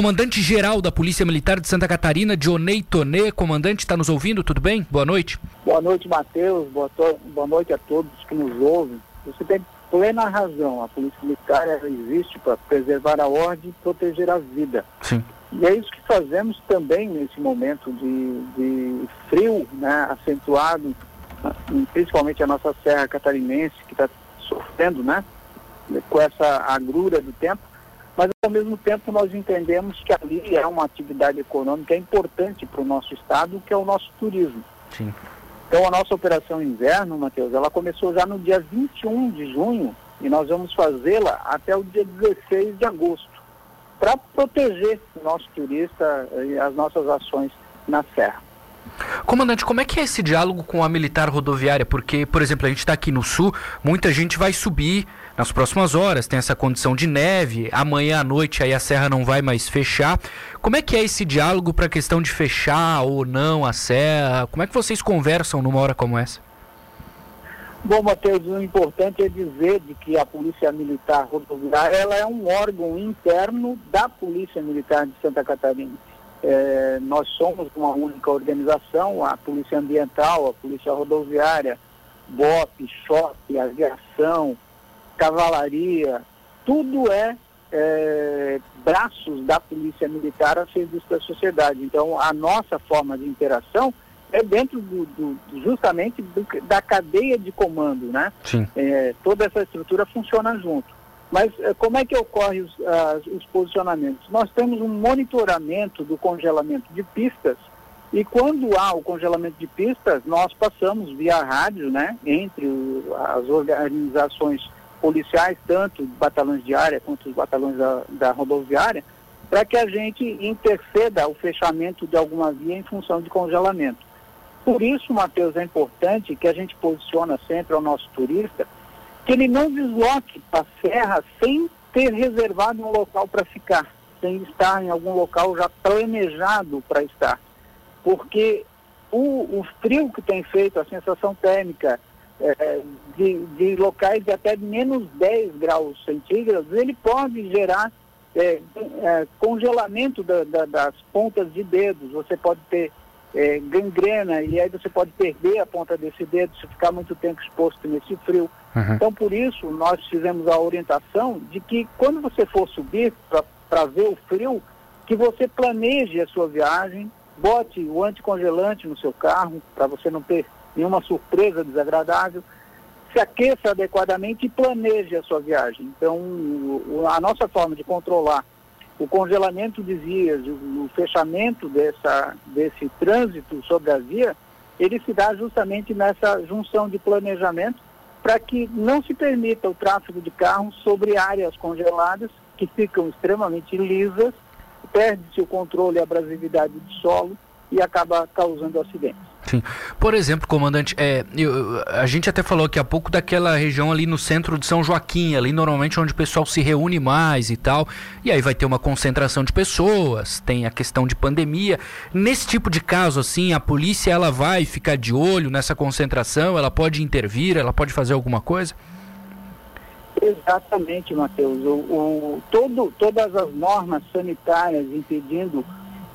Comandante-geral da Polícia Militar de Santa Catarina, Dionei Tonê. Comandante, está nos ouvindo? Tudo bem? Boa noite. Boa noite, Matheus. Boa, boa noite a todos que nos ouvem. Você tem plena razão. A Polícia Militar existe para preservar a ordem e proteger a vida. Sim. E é isso que fazemos também nesse momento de, de frio, né, acentuado, principalmente a nossa Serra Catarinense, que está sofrendo, né, com essa agrura do tempo mas ao mesmo tempo nós entendemos que ali é uma atividade econômica importante para o nosso estado, que é o nosso turismo. Sim. Então a nossa operação inverno, Matheus, ela começou já no dia 21 de junho e nós vamos fazê-la até o dia 16 de agosto, para proteger o nosso turista e as nossas ações na serra. Comandante, como é que é esse diálogo com a militar rodoviária? Porque, por exemplo, a gente está aqui no sul, muita gente vai subir nas próximas horas, tem essa condição de neve, amanhã à noite aí a serra não vai mais fechar. Como é que é esse diálogo para a questão de fechar ou não a serra? Como é que vocês conversam numa hora como essa? Bom, Matheus, o importante é dizer de que a Polícia Militar Rodoviária ela é um órgão interno da Polícia Militar de Santa Catarina. É, nós somos uma única organização, a Polícia Ambiental, a Polícia Rodoviária, BOP, SHOP, Aviação, Cavalaria, tudo é, é, braços da Polícia Militar a serviço da sociedade. Então, a nossa forma de interação é dentro do, do justamente do, da cadeia de comando, né? Sim. É, toda essa estrutura funciona junto. Mas eh, como é que ocorre os, os posicionamentos? Nós temos um monitoramento do congelamento de pistas e quando há o congelamento de pistas, nós passamos via rádio, né, entre o, as organizações policiais, tanto batalhões de área quanto os batalhões da, da rodoviária, para que a gente interceda o fechamento de alguma via em função de congelamento. Por isso, Matheus, é importante que a gente posiciona sempre ao nosso turista que ele não desloque para a serra sem ter reservado um local para ficar, sem estar em algum local já planejado para estar. Porque o, o, frio que tem feito, a sensação térmica é, de, de, locais de até menos 10 graus centígrados, ele pode gerar é, é, congelamento da, da, das pontas de dedos. Você pode ter é, gangrena e aí você pode perder a ponta desse dedo se ficar muito tempo exposto nesse frio. Uhum. Então, por isso, nós fizemos a orientação de que quando você for subir para ver o frio, que você planeje a sua viagem, bote o anticongelante no seu carro, para você não ter nenhuma surpresa desagradável, se aqueça adequadamente e planeje a sua viagem. Então, a nossa forma de controlar o congelamento de vias, o, o fechamento dessa, desse trânsito sobre a via, ele se dá justamente nessa junção de planejamento para que não se permita o tráfego de carros sobre áreas congeladas que ficam extremamente lisas, perde-se o controle e abrasividade do solo e acaba causando acidentes. Sim. Por exemplo, comandante, é, eu, a gente até falou aqui há pouco daquela região ali no centro de São Joaquim, ali normalmente onde o pessoal se reúne mais e tal. E aí vai ter uma concentração de pessoas, tem a questão de pandemia. Nesse tipo de caso, assim, a polícia ela vai ficar de olho nessa concentração, ela pode intervir, ela pode fazer alguma coisa? Exatamente, Matheus. O, o, todo, todas as normas sanitárias impedindo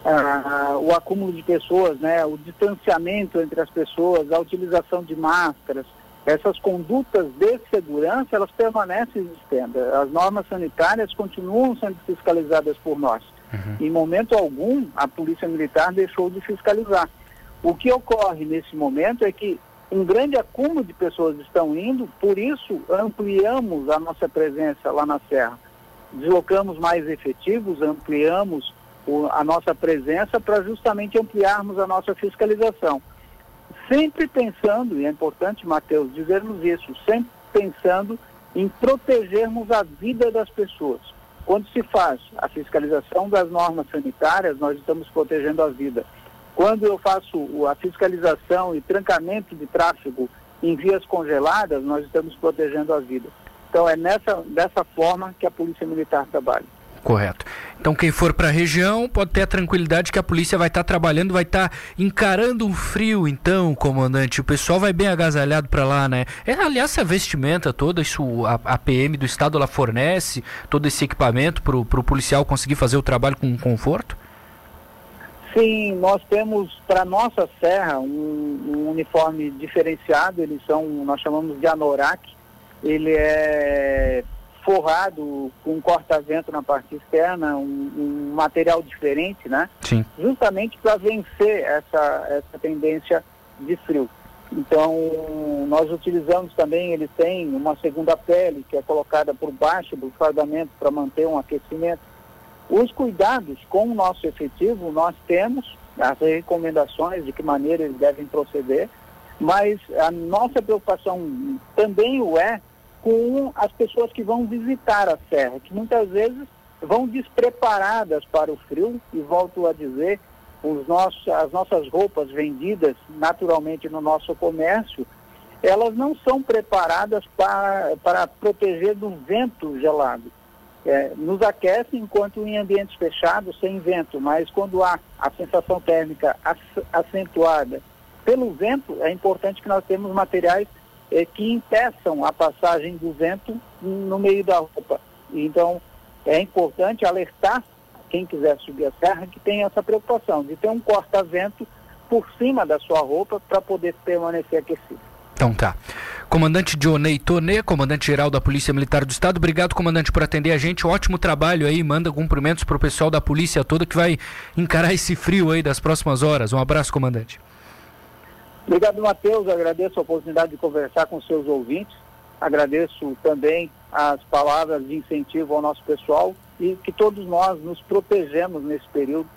ah, o acúmulo de pessoas, né, o distanciamento entre as pessoas, a utilização de máscaras, essas condutas de segurança, elas permanecem existendo. As normas sanitárias continuam sendo fiscalizadas por nós. Uhum. Em momento algum, a Polícia Militar deixou de fiscalizar. O que ocorre nesse momento é que um grande acúmulo de pessoas estão indo, por isso ampliamos a nossa presença lá na Serra. Deslocamos mais efetivos, ampliamos a nossa presença para justamente ampliarmos a nossa fiscalização. Sempre pensando, e é importante, Matheus, dizermos isso, sempre pensando em protegermos a vida das pessoas. Quando se faz a fiscalização das normas sanitárias, nós estamos protegendo a vida. Quando eu faço a fiscalização e trancamento de tráfego em vias congeladas, nós estamos protegendo a vida. Então é nessa, dessa forma que a Polícia Militar trabalha. Correto. Então quem for para a região pode ter a tranquilidade que a polícia vai estar tá trabalhando, vai estar tá encarando um frio, então, comandante. O pessoal vai bem agasalhado para lá, né? É, aliás, essa vestimenta toda, isso a, a, PM do estado ela fornece todo esse equipamento para o policial conseguir fazer o trabalho com conforto? Sim, nós temos para nossa serra um, um, uniforme diferenciado, eles são, nós chamamos de anorak, ele é forrado com corta-vento na parte externa, um, um, material diferente, né? Sim. Justamente para vencer essa, essa tendência de frio. Então, nós utilizamos também, ele tem uma segunda pele que é colocada por baixo do fardamento para manter um aquecimento. Os cuidados com o nosso efetivo, nós temos as recomendações de que maneira eles devem proceder, mas a nossa preocupação também o é com as pessoas que vão visitar a serra, que muitas vezes vão despreparadas para o frio, e volto a dizer, os nossos, as nossas roupas vendidas naturalmente no nosso comércio, elas não são preparadas para, para proteger do vento gelado. É, nos aquece enquanto em ambientes fechados, sem vento, mas quando há a sensação térmica acentuada pelo vento, é importante que nós temos materiais é, que impeçam a passagem do vento no meio da roupa. Então, é importante alertar quem quiser subir a serra que tem essa preocupação de ter um corta-vento por cima da sua roupa para poder permanecer aquecido. Então tá. Comandante Dionei Tonê, comandante-geral da Polícia Militar do Estado, obrigado, comandante, por atender a gente. Ótimo trabalho aí, manda cumprimentos para o pessoal da polícia toda que vai encarar esse frio aí das próximas horas. Um abraço, comandante. Obrigado, Matheus. Agradeço a oportunidade de conversar com seus ouvintes. Agradeço também as palavras de incentivo ao nosso pessoal e que todos nós nos protegemos nesse período.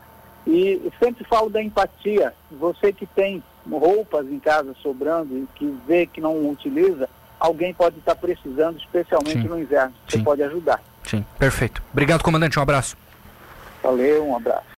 E sempre falo da empatia. Você que tem roupas em casa sobrando e que vê que não utiliza, alguém pode estar precisando, especialmente Sim. no inverno. Você Sim. pode ajudar. Sim, perfeito. Obrigado, comandante. Um abraço. Valeu, um abraço.